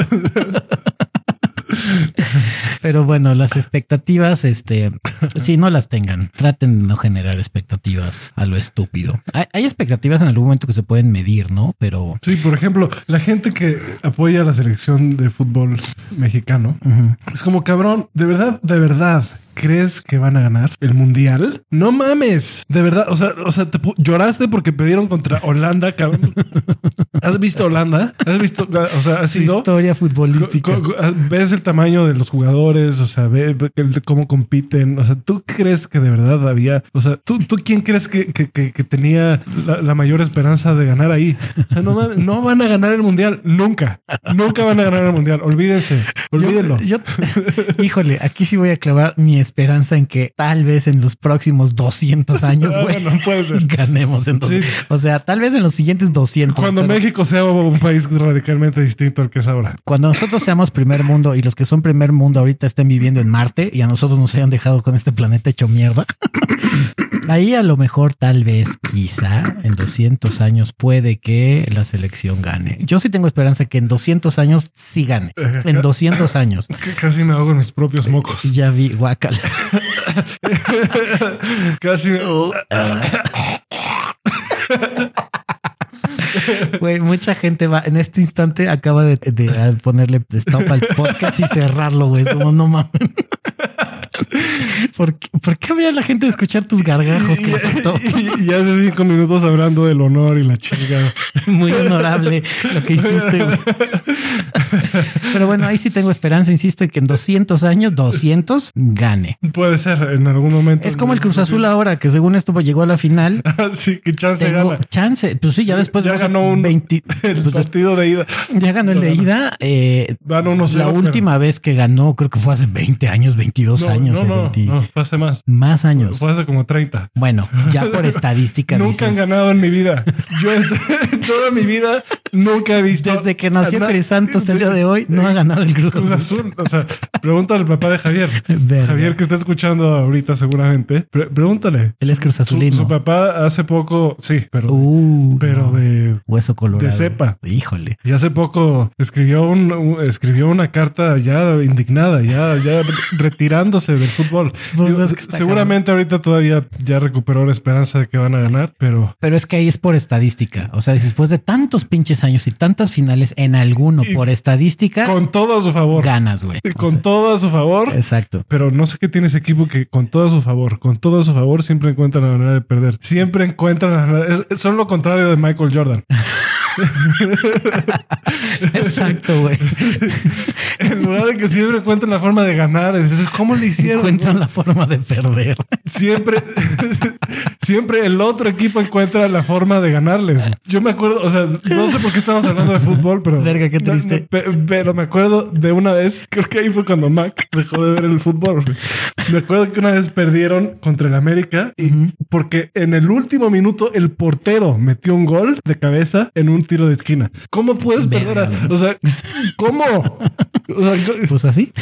Pero bueno, las expectativas, este, si no las tengan, traten de no generar expectativas a lo estúpido. Hay, hay expectativas en algún momento que se pueden medir, ¿no? Pero Sí, por ejemplo, la gente que apoya a la selección de fútbol mexicano es como cabrón. De verdad, de verdad. ¿Crees que van a ganar el mundial? No mames. De verdad. O sea, o sea, te lloraste porque perdieron contra Holanda, cabrón. *laughs* ¿Has visto Holanda? ¿Has visto? O sea, has sido. historia futbolística. Ves el tamaño de los jugadores, o sea, ve, cómo compiten. O sea, ¿tú crees que de verdad había? O sea, ¿tú, tú quién crees que, que- que- que tenía la, la mayor esperanza de ganar ahí? O sea, no, mames, no van a ganar el mundial nunca. Nunca van a ganar el mundial. Olvídense, olvídenlo. Yo, yo- híjole, aquí sí voy a clavar mi esperanza en que tal vez en los próximos 200 *laughs* años, Ah, güey, bueno, puede ser. ganemos en dos- Sí. O sea, tal vez en los siguientes 200. Cuando pero México sea un país radicalmente distinto al que es ahora. Cuando nosotros seamos primer mundo y los que son primer mundo ahorita estén viviendo en Marte y a nosotros nos hayan dejado con este planeta hecho mierda. Ahí a lo mejor, tal vez, quizá en 200 años puede que la selección gane. Yo sí tengo esperanza que en 200 años sí gane. *laughs* En 200 años. *laughs* Casi me hago en mis propios mocos. *laughs* Ya vi, guacala. Casi. me- Güey, mucha gente va en este instante acaba de, de ponerle stop al podcast y cerrarlo, güey. Como no mames. ¿Por qué, ¿Por qué habría la gente de escuchar tus gargajos? que y, y hace cinco minutos hablando del honor y la chingada. Muy honorable lo que hiciste, güey. Pero bueno, ahí sí tengo esperanza, insisto, en que en 200 años, 200, gane. Puede ser en algún momento. Es como el Cruz Azul ahora, que según esto llegó a la final. *laughs* sí, que chance Tengo gana. chance. Pues sí, ya después ya ganó un 20 *laughs* el pues partido de ida. ya ganó el de ida. Eh, Van unos la última vez que ganó, creo que fue hace 20 años, 22 no, años no, no, 20 no, fue hace más. más años. Fue hace como 30. Bueno, ya por *laughs* estadística Nunca han dices, ganado en mi vida. Yo toda mi vida nunca he visto. desde que nació Crisantos el día de hoy, no ha ganado el Cruz Cruz Azul. O sea, pregúntale al papá de Javier. Verga. Javier que está escuchando ahorita seguramente. Pre- pregúntale. Él es Cruz Azulino. Su, su papá hace poco, sí, pero, Uh, pero no. de hueso colorado. de cepa. Híjole. Y hace poco escribió un, un- escribió una carta ya indignada, ya, ya retirándose del fútbol. Pues Digo, seguramente ahorita todavía ya recuperó la esperanza de que van a ganar, pero Pero es que ahí es por estadística. O sea, después de tantos pinches años y tantas finales en alguno Y por estadística, con todo a su favor. ganas, güey. O Con sea, todo a su favor. Exacto. Pero no sé qué tiene ese equipo que con todo a su favor, con todo a su favor, siempre encuentran la manera de perder. Siempre encuentran la manera. es- son lo contrario de Michael Jordan. *laughs* *laughs* Exacto, güey. En lugar de que siempre encuentran la forma de ganar, es ¿cómo le hicieron? Encuentran la forma de perder. Siempre, siempre el otro equipo encuentra la forma de ganarles. Yo me acuerdo, o sea, no sé por qué estamos hablando de fútbol, pero. Verga, qué triste. pe- pero me acuerdo de una vez, creo que ahí fue cuando Mac dejó de ver el fútbol. Me acuerdo que una vez perdieron contra el América y porque en el último minuto el portero metió un gol de cabeza en un tiro de esquina. ¿Cómo puedes perder? a- Verga. o sea, ¿cómo? O sea, yo- Pues así.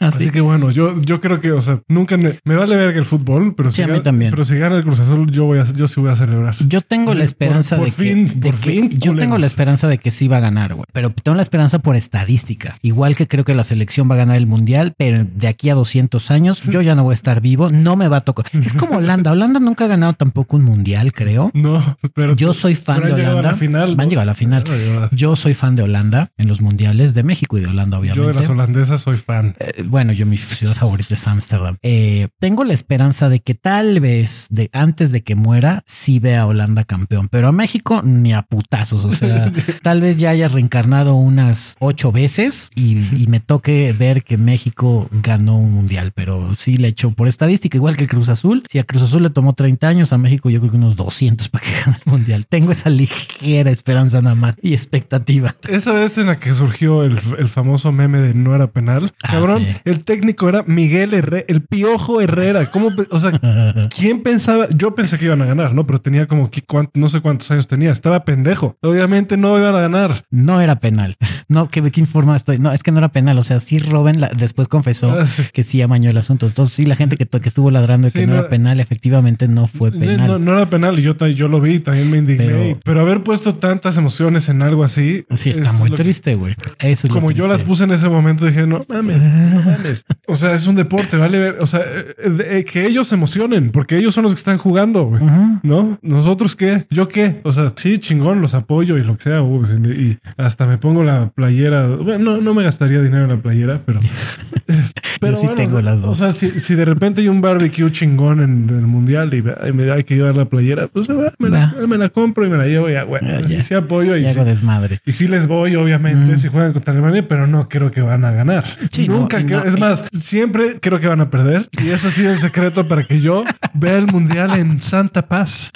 Así. Así que bueno, yo, yo creo que, o sea, nunca me, me vale ver el fútbol, pero Sí, si, a mí gana- también. pero si gana el Cruz Azul, yo voy a, yo sí voy a celebrar. Yo tengo la Por- esperanza por de fin, que, de por que- fin, yo tengo la esperanza de que sí va a ganar, güey. Pero tengo la esperanza por estadística. Igual que creo que la selección va a ganar el mundial, pero de aquí a 200 años yo ya no voy a estar vivo, no me va a tocar. Es como Holanda. *laughs* Holanda nunca ha ganado tampoco un mundial, creo. No, pero Yo soy fan de Holanda. A la final, Van ¿no? a llegar a la final. Yo soy fan de Holanda en los mundiales de México y de Holanda, obviamente. Yo de las holandesas soy fan. Eh, bueno, yo mi ciudad favorita es Ámsterdam. Eh, tengo la esperanza de que tal vez de antes de que muera sí vea a Holanda campeón, pero a México ni a putazos. O sea, *laughs* tal vez ya haya reencarnado unas ocho veces y, y me toque ver que México ganó un mundial, pero sí le echo por estadística, igual que el Cruz Azul. Si a Cruz Azul le tomó 30 años, a México yo creo que unos 200 para que gane el mundial. Tengo esa ligera esperanza nada más y expectativa. Esa vez en la que surgió el, el famoso meme de no era penal, Ah, cabrón, sí. el técnico era Miguel Herrera, el piojo Herrera. ¿Cómo? O sea, *laughs* ¿quién pensaba? Yo pensé que iban a ganar, ¿no? Pero tenía como que cuánto- no sé cuántos años tenía. Estaba pendejo. Obviamente no iban a ganar. No era penal. *laughs* No, que qué informado estoy. No, es que no era penal. O sea, sí Robin la- después confesó Ah, sí. que sí amañó el asunto. Entonces sí, la gente que, que estuvo ladrando de que no, no era penal, efectivamente no fue penal. no era penal y yo, yo lo vi, también me indigné. Pero- Pero, haber puesto tantas emociones en algo así. sí, está es muy triste, güey. Eso es lo como yo las puse en ese momento, dije, no mames, no *laughs* mames. O sea, es un deporte, vale ver. O sea, eh, eh, que ellos se emocionen, porque ellos son los que están jugando, güey. Ujú. ¿No? ¿Nosotros qué? ¿Yo qué? O sea, sí, chingón, los apoyo y lo que sea. uh, y hasta me pongo la playera. Bueno, no, no me gastaría dinero en la playera, pero. *laughs* pero sí tengo las dos. O sea, si, si de repente hay un barbecue chingón en, el mundial y, me hay que llevar la playera, pues eh, me la, me la compro y me la llevo ya, güey. Ah, ya. Y sí apoyo y Y sí, desmadre. y sí les voy, obviamente, Mm. si juegan contra Alemania, pero no creo que van a ganar. Sí, no, Nunca y creo- no, es más, siempre creo que van a perder. Y eso ha sido el secreto para que yo vea el mundial en Santa Paz.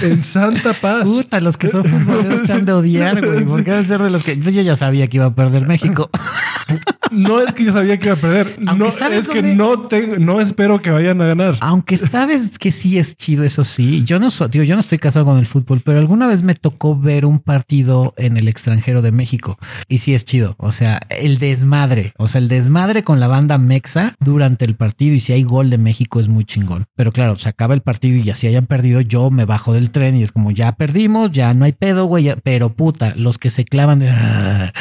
En Santa Paz. Puta, los que son futboleros te han de odiar, güey. Porque deben ser de los que pues yo ya sabía que iba a perder México. *laughs* No es que yo sabía que iba a perder. Aunque No, ¿sabes es que no tengo, no espero que vayan a ganar. Aunque sabes que sí es chido, eso sí. Yo no soy, digo, yo no estoy casado con el fútbol, pero alguna vez me tocó ver un partido en el extranjero de México y sí es chido. O sea, el desmadre, o sea, el desmadre con la banda Mexa durante el partido y si hay gol de México es muy chingón. Pero claro, se acaba el partido y ya si hayan perdido, yo me bajo del tren y es como ya perdimos, ya no hay pedo, güey. Pero puta, los que se clavan de "Ah,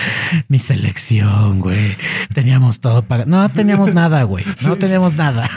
mi selección, güey. Teníamos todo para. No teníamos nada, güey. No teníamos nada.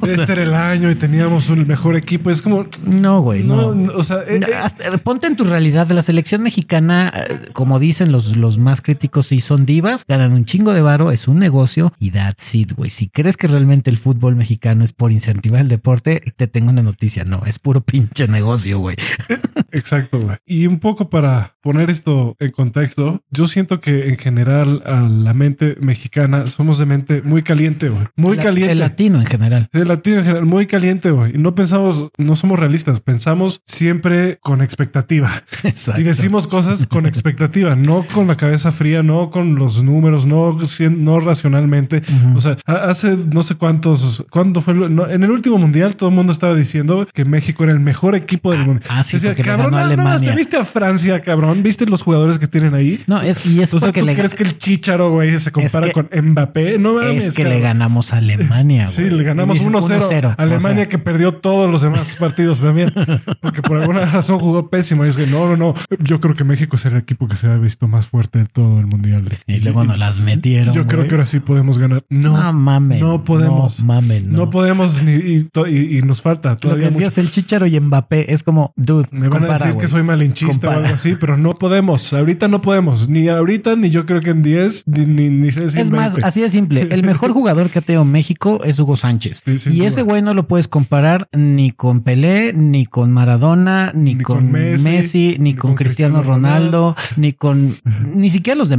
O *laughs* sea, Este era el año y teníamos un mejor equipo. Es como, no, güey, no. no, o sea, eh, eh, hasta- ponte en tu realidad la selección mexicana, eh, como dicen los, los más críticos, sí son divas, ganan un chingo de varo, es un negocio y that's it, güey. Si crees que realmente el fútbol mexicano es por incentivar el deporte, te tengo una noticia, no, es puro pinche negocio, güey. *laughs* Exacto, güey. Y un poco para poner esto en contexto, yo siento que en general a la mente mexicana somos de mente muy caliente, güey. Muy La- caliente. El latino en general. El latino en general, muy caliente, güey. Y no pensamos, no somos realistas, pensamos siempre con expectativa. *laughs* Exacto. Y decimos cosas con expectativa, no con la cabeza fría, no con los números, no, no racionalmente. O sea, ha- hace no sé cuántos, ¿cuándo fue? no, en el último mundial todo el mundo estaba diciendo que México era el mejor equipo del mundo. ah, sí, Decía, porque le cabrón, ganó más Alemania". te viste a Francia, cabrón. ¿Viste los jugadores que tienen ahí? No, es, y es O sea, porque ¿tú le, crees que el Chicharo, güey, se compara que- con Mbappé? No mames. es que cabrón. le ganamos a Alemania. *laughs* Sí, güey. le ganamos Y dices 1-0. 1-0, Alemania o sea, que perdió todos los demás *laughs* partidos también. Porque por alguna razón jugó pésimo. Y es que no, no, no. Yo creo que México es el equipo que se ha visto más fuerte de todo el mundial. Y luego nos las metieron. Yo creo güey. que ahora sí podemos ganar. No, No mamen. no podemos. No mamen. No, No, podemos ni y, y- y nos falta Lo todavía que mucho. decías el Chicharo y Mbappé es como, dude, Me van a decir que soy malinchista Compara. o algo así, pero no podemos. Ahorita no podemos. Ni ahorita, ni yo creo que en 10, ni, ni, ni sé si Es más, 20. así de simple. El mejor *laughs* jugador que ha tenido México es Hugo Sánchez. Sí, y ese güey no lo puedes comparar ni con Pelé, ni con Maradona, ni, Ni con, con Messi, Messi, ni, ni con, con Cristiano, Cristiano Ronaldo, ni con *laughs* ni siquiera los de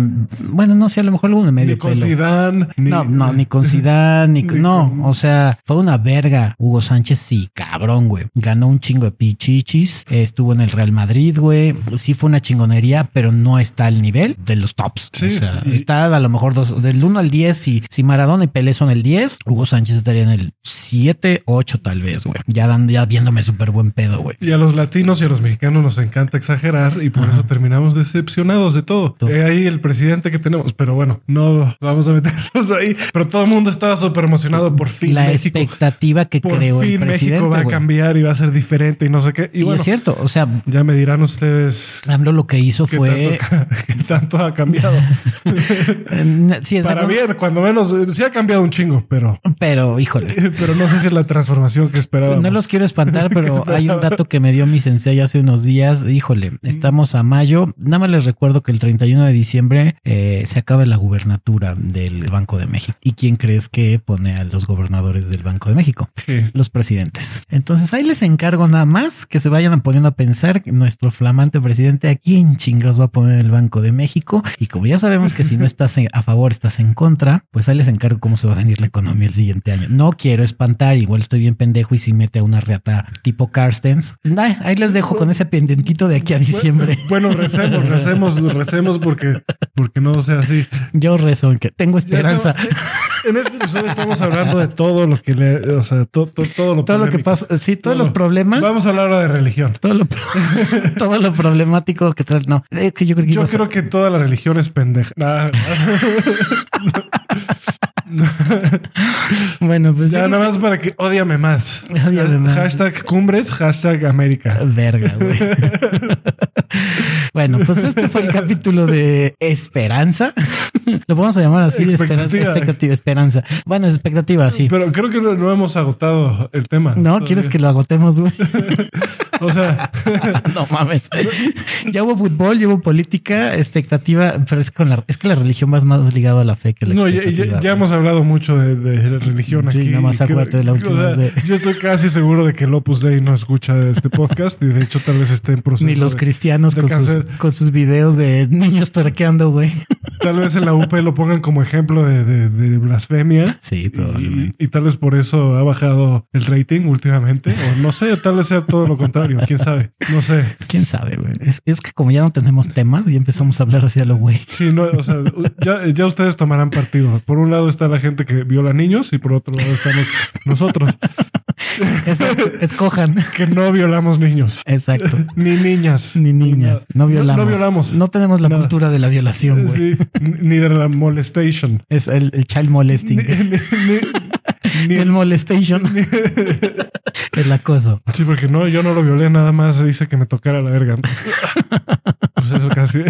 bueno, no sé, a lo mejor alguno de medio Ni con pelo. Zidane, ni, no, no, ni con *laughs* Zidane, ni, Ni no, con- o sea, fue una verga. Hugo Sánchez, sí, cabrón, güey. Ganó un chingo de pichichis, estuvo en el Real Madrid, güey. Sí fue una chingonería, pero no está al nivel de los tops. Sí, o sea, y- está a lo mejor dos, del 1 al 10. Si, si Maradona y Pelé son el 10, Hugo Sánchez estaría en el 7, 8 tal vez, güey. Ya, dando, ya viéndome súper buen pedo, güey. Y a los latinos y a los mexicanos nos encanta exagerar y por eso terminamos decepcionados de todo. He ahí el presidente que tenemos, pero bueno, no vamos a meternos ahí. Pero todo el mundo estaba súper emocionado por fin. La México, expectativa que por creó el presidente. México va a cambiar y va a ser diferente y no sé qué. Y, Y, bueno, es cierto, o sea, mira, Ya me dirán ustedes AMLO lo que hizo fue. tanto, *laughs* qué tanto ha cambiado. *laughs* Sí, Para bien, cuando menos sí ha cambiado un chingo, pero, Pero, híjole. *laughs* pero no sé si es la transformación que esperábamos. No los quiero espantar, pero hay un dato que me dio mi sensei hace unos días. Híjole, estamos a mayo. Nada más les recuerdo que el 31 de diciembre eh, se acaba la gubernatura del Banco de México. ¿Y quién crees que pone a los gobernadores del Banco de México? Sí. Los presidentes. Entonces ahí les encargo nada más que se vayan poniendo a pensar que nuestro flamante presidente a quién chingados va a poner el Banco de México. Y como ya sabemos que si no estás a favor, estás en contra, pues ahí les encargo cómo se va a venir la economía el siguiente año. No quiero espantar, igual estoy bien pendejo y si mete a una reata tipo Carstens. Ahí les dejo con ese pendientito de aquí a diciembre. Bueno, recemos, recemos, recemos porque, porque no sea así. Yo rezo que tengo esperanza. En este episodio estamos hablando de todo lo que le, o sea, to- to- todo lo Todo lo que pasa, sí, todos Todo. los problemas. Vamos a hablar ahora de religión. Todo lo, *laughs* todo lo problemático que trae. No, es que yo creo que Yo a- creo que toda la religión es pendeja. *laughs* Nah. *laughs* *laughs* Bueno, pues ya nada más para que odiame más. Más. Hashtag cumbres, hashtag América. Verga, güey. *laughs* bueno, pues este fue el capítulo de Esperanza. Lo vamos a llamar así, Expectativa. Esperanza, expectativa, Esperanza. Bueno, es expectativa, sí. Pero creo que no, no hemos agotado el tema. No, ¿quieres que lo agotemos, güey? *laughs* O sea, no mames. Ya hubo fútbol, ya hubo política, expectativa, pero es, con la, es que la religión va más ligado a la fe que la no, ya, ya- hemos hablado mucho de, religión Sí, aquí. nada más acuérdate de la última o sea, vez de- Yo estoy casi seguro de que el Opus Dei no escucha este podcast y de hecho tal vez esté en *laughs* proceso. Ni los de- cristianos con sus, con sus videos de niños tuerqueando, güey. Tal vez en la UP lo pongan como ejemplo de, de- de blasfemia. Sí, probablemente. Y, y tal vez por eso ha bajado el rating últimamente. O no sé, tal vez sea todo lo contrario. Quién sabe. No sé. ¿Quién sabe, güey? Es, es que como ya no tenemos temas y empezamos a hablar así a lo güey. Sí, no, o sea, ya, ya ustedes tomarán partido. Por un lado está la gente que viola niños y por otro lado estamos nosotros *laughs* Exacto. Escojan. *laughs* que no violamos niños. Exacto. *laughs* Ni niñas. Ni niñas. No violamos. No, violamos. No tenemos la Nada. cultura de la violación, güey. Sí, ni de la molestation. Es el, el child molesting. Ni, ni- ni- el molestation. el acoso. sí, porque no, yo no lo violé, nada más dice que me tocara la verga. Pues eso casi.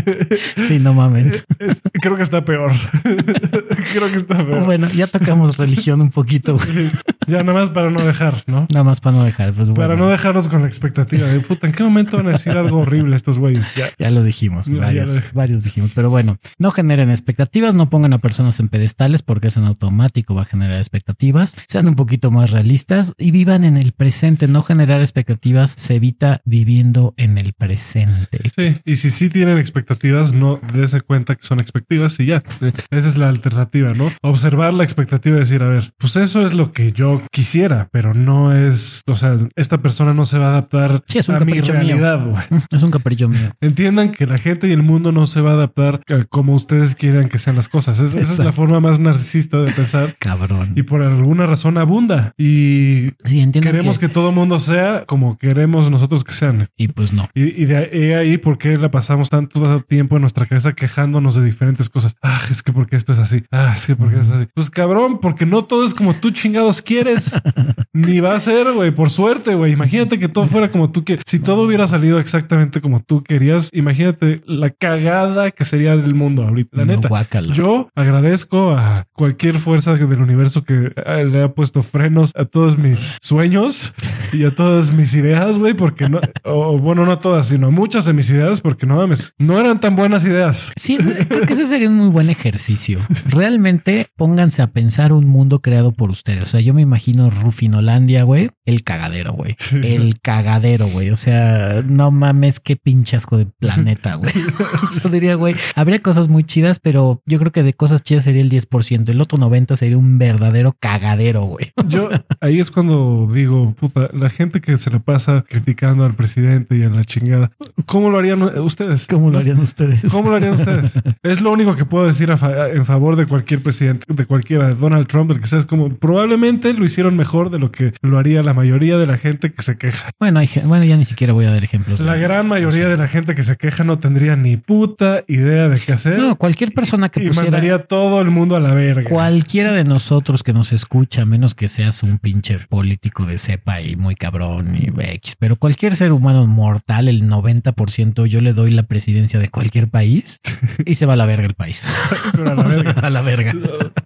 Sí, no mamen. Es- creo que está peor. *laughs* creo que está peor. Bueno, ya tocamos religión un poquito, güey. Ya nada más para no dejar, ¿no? Nada más para no dejar. Pues bueno, Para no dejarnos con la expectativa de puta, ¿en qué momento van a decir algo horrible estos güeyes? Ya. Ya lo dijimos, varios, lo- varios dijimos. Pero bueno, no generen expectativas, no pongan a personas en pedestales porque eso en automático va a generar expectativas. Sean un poquito más realistas y vivan en el presente. No generar expectativas se evita viviendo en el presente. Sí, y si sí tienen expectativas, no dése cuenta que son expectativas y ya. Eh, Esa es la alternativa, ¿no? Observar la expectativa y decir, a ver, pues eso es lo que yo quisiera, pero no es, o sea, esta persona no se va a adaptar Sí, es un a mi realidad, *laughs* güey. Es un capricho mío. Entiendan que la gente y el mundo no se va a adaptar a como ustedes quieran que sean las cosas. Es- esa es la forma más narcisista de pensar *laughs* Cabrón. y por alguna razón abunda. Y Sí, entiendo queremos que... todo mundo sea como queremos nosotros que sean. Y pues no. Y, y de ahí, ahí por qué la pasamos tanto tiempo en nuestra cabeza quejándonos de diferentes cosas. Ah, es que porque esto es así. Ah, es que porque es así. Pues cabrón, porque no todo es como tú chingados quieres. *laughs* Ni va a ser, güey, por suerte, güey. Imagínate que todo fuera como tú quieres. Si todo hubiera salido exactamente como tú querías, imagínate la cagada que sería el mundo ahorita. La No, neta. Yo agradezco a cualquier fuerza del universo que le ha puesto frenos a todos mis sueños y a todas mis ideas, güey, porque no, o bueno, no todas, sino muchas de mis ideas, porque no mames, no eran tan buenas ideas. Sí, creo que ese sería un muy buen ejercicio. Realmente pónganse a pensar un mundo creado por ustedes. O sea, yo me imagino Rufinolandia, güey, el cagadero, güey. El cagadero, güey. O sea, no mames, qué pinchasco de planeta, güey. *laughs* Yo diría, güey, habría cosas muy chidas, pero yo creo que de cosas chidas sería el 10%. El otro 90 sería un verdadero cagadero, güey. Yo ahí es cuando digo, puta, la gente que se le pasa criticando al presidente y a la chingada, ¿cómo lo harían ustedes? ¿Cómo ¿Cómo lo harían ustedes? *laughs* ¿Cómo lo harían ustedes? es lo único que puedo decir fa- en favor de cualquier presidente, de cualquiera, de Donald Trump, el que sea, es como probablemente lo hicieron mejor de lo que lo haría la mayoría de la gente que se queja. Bueno, hay, bueno, ya ni siquiera voy a dar ejemplos. La de- gran mayoría de la gente que se queja no tendría ni puta idea de qué hacer No, cualquier persona que y pusiera mandaría a todo el mundo a la verga. cualquiera de nosotros que nos escucha, a menos que seas un pinche político de cepa y muy cabrón y X, pero cualquier ser humano mortal, el 90%, yo le doy la presidencia de cualquier país y se va a la verga el país. *laughs* Pero a la *laughs* O sea, verga. a la verga.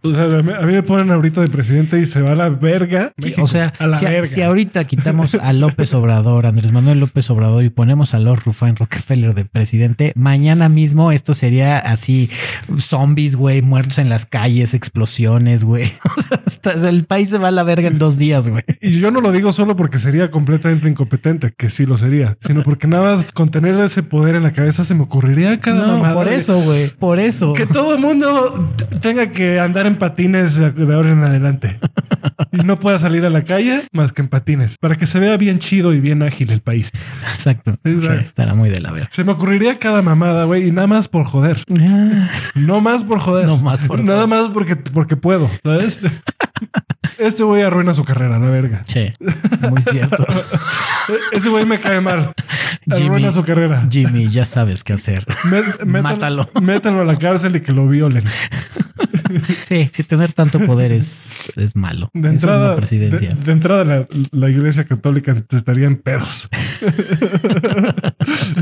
O sea, a mí, me ponen ahorita de presidente y se va a la verga. México. O sea, a la si, verga. si ahorita quitamos a López Obrador, Andrés Manuel López Obrador y ponemos a Lord Rufán Rockefeller de presidente, mañana mismo esto sería así zombies, güey, muertos en las calles, explosiones, güey. *laughs* O sea, el país se va a la verga en dos días, güey. Y yo no lo digo solo porque sería completamente incompetente, que sí lo sería, sino porque nada más con tener ese poder en la cabeza se me ocurriría cada No, mamada por eso, güey, por eso. Que todo el mundo tenga que andar en patines de ahora en adelante *laughs* y no pueda salir a la calle más que en patines para que se vea bien chido y bien ágil el país. Exacto. Exacto. Sí, estará muy de la verga. Se me ocurriría cada mamada, güey, y nada más por joder. No más por joder. No más por Nada joder. más porque, porque puedo, ¿sabes? *laughs* Este güey arruina su carrera, la verga. Che, muy cierto. *laughs* Ese güey me cae mal. Jimmy. Arruina su carrera. Jimmy, ya sabes qué hacer. *laughs* Mátalo. Métanlo a la cárcel y que lo violen. *laughs* Sí, sí, tener tanto poder es, es malo. De es entrada, presidencia. de, de entrada la, la iglesia católica estaría en pedos. *laughs*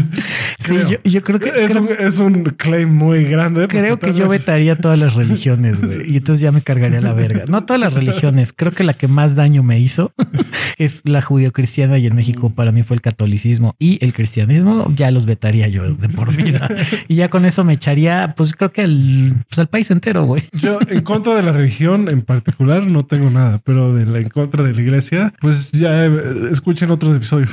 Sí, yo, yo creo que Es, creo, un, es un claim muy grande. creo que yo vetaría todas las religiones, güey. *laughs* Y entonces ya me cargaría la verga. No todas las religiones. Creo que la que más daño me hizo *laughs* es la judio-cristiana y en México para mí fue el catolicismo y el cristianismo ya los vetaría yo de por vida. Y ya con eso me echaría, pues creo que el, pues, al país entero, güey. Yo en contra de la religión en particular no tengo nada, pero de la, en contra de la iglesia, pues ya eh, escuchen otros episodios.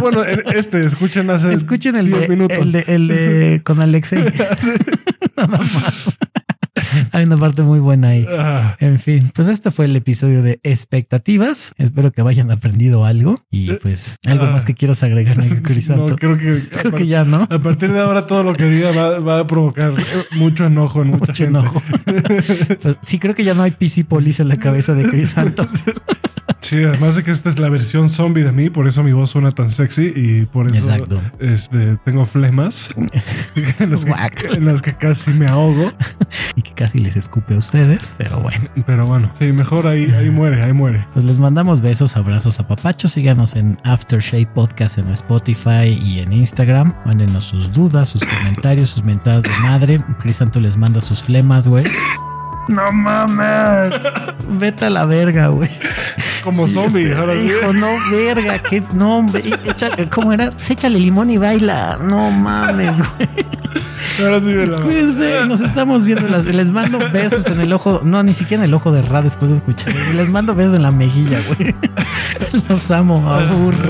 bueno, en este escuchen hace Escuchen el 10 de, minutos. el de, el de *laughs* con Alexei. *laughs* Nada más. Hay una parte muy buena ahí. Ah, En fin, pues este fue el episodio de expectativas. Espero que hayan aprendido algo y pues algo más que quieras agregar, *laughs* no, creo que, Creo que ya no. A partir de ahora todo lo que diga va, va a provocar mucho enojo en mucha Mucho gente. enojo. Pues sí, creo que ya no hay PC Police en la cabeza de Crisanto. Sí, además de que esta es la versión zombie de mí, por eso mi voz suena tan sexy y por eso Exacto. este, tengo flemas *laughs* *laughs* en las, Guac. que, en las que casi me ahogo. *laughs* y que casi les escupe a ustedes, pero bueno. Pero bueno, sí, mejor ahí, ahí muere, ahí muere. Pues les mandamos besos, abrazos a papachos. Síganos en Aftershave Podcast en Spotify y en Instagram. Mándenos sus dudas, sus comentarios, sus mentadas de madre. Crisanto les manda sus flemas, güey. No mames. Vete a la verga, güey. Como zombie, ahora sí. Hijo, no, verga, que no, hombre, échale, ¿cómo era? Échale limón y baila. No mames, güey. Ahora sí la Cuídense, nos estamos viendo. Las, les mando besos en el ojo, no, ni siquiera en el ojo de Ra después de escuchar. Les mando besos en la mejilla, güey. Los amo, aburro.